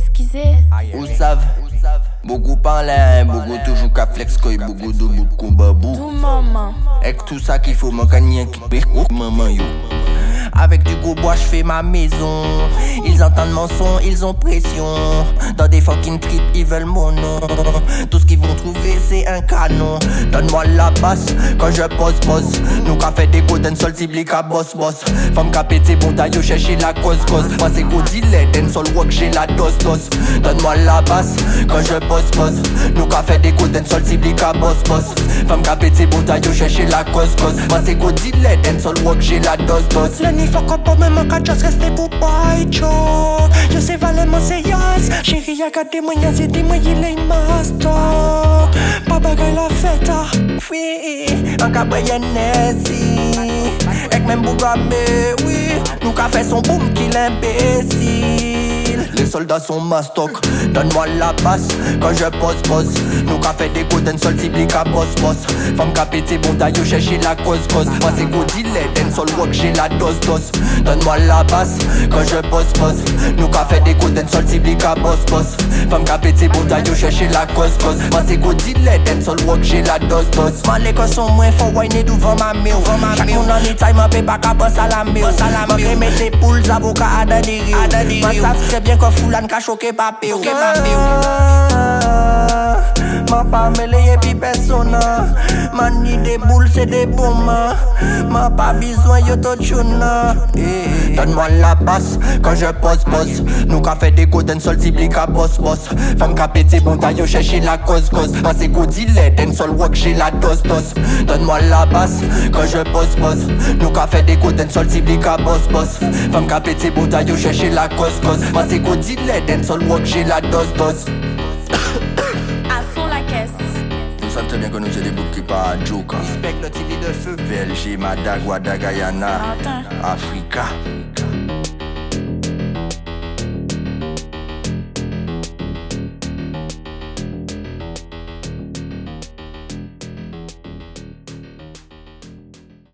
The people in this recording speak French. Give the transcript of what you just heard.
esquisser. Ou savent Beaucoup parlent, beaucoup toujours qu'à flex quoi, beaucoup de bout de combat. Tout maman. Avec tout ça qu'il faut, rien qui maman yo. Avec du gros bois, je fais ma maison. Ils entendent mon son, ils ont pression. Dans des fucking trips, ils veulent mon nom. C'est un canon. Donne-moi la basse quand je pose, pose. Nous qu'a fait des golden sol, ciblique à boss, boss. Femme qu'a pété, bon chercher la cause, cause. Moi, c'est dealer, den sol work, j'ai la dose, dose. Donne-moi la basse quand je pose, pose. Nous qu'a fait des golden sol, ciblique à boss, boss. Femme qu'a pété, bon chercher la cause, cause. Moi, c'est dealer, den sol work, j'ai la dose, dose. Le fuck up, rester pour vraiment, c'est yes. Chérie, moyens, il est la feta ah, Oui, an ka baye nesi Ek men bouga me, oui. Nou ka fe son boum ki l'imbesi soldats sont mastoc Donne-moi la basse quand je pose pose Nous qu'a fait des golden sol ciblique à boss boss Femme qu'a pété bon taillot chercher la cause cause. Moi c'est go den sol work j'ai la dose dose. Donne-moi la basse quand je pose pose Nous qu'a fait des golden sol ciblique à boss boss Femme qu'a pété bon taillot chercher la cause cause. Moi c'est go den sol work j'ai la dose dose. Man, les gars sont moins fort, wine devant ma mère, devant ma mère. Chaque dans les time, ma paix, pas qu'à boss à la mère, mère. mettre les poules, avocats à des rios. Moi, savent très bien que Foulan ka choke pape ou Ma pa meleye pi persona. Man ni de boule se de bouman Ma pa bizwen yo to tchouna. Hey. Donne-moi la passe quand je pose pose Nou ka fe de goden sol tibli ka boss boss Fem ka pete bon ta yo cheshi la cause cause. An se go dile den sol wok j'ai la dose dose. Donne-moi la passe quand je pose pose Nou ka fe de goden sol tibli ka boss boss Fem ka pete bon ta yo cheshi la cause cause. An se go dile den sol wok j'ai la dose dose. Très bien que nous c'est des boucs qui pas joke. Respect notre idée de feu. VLG, Madagua, Dagayana. Africa.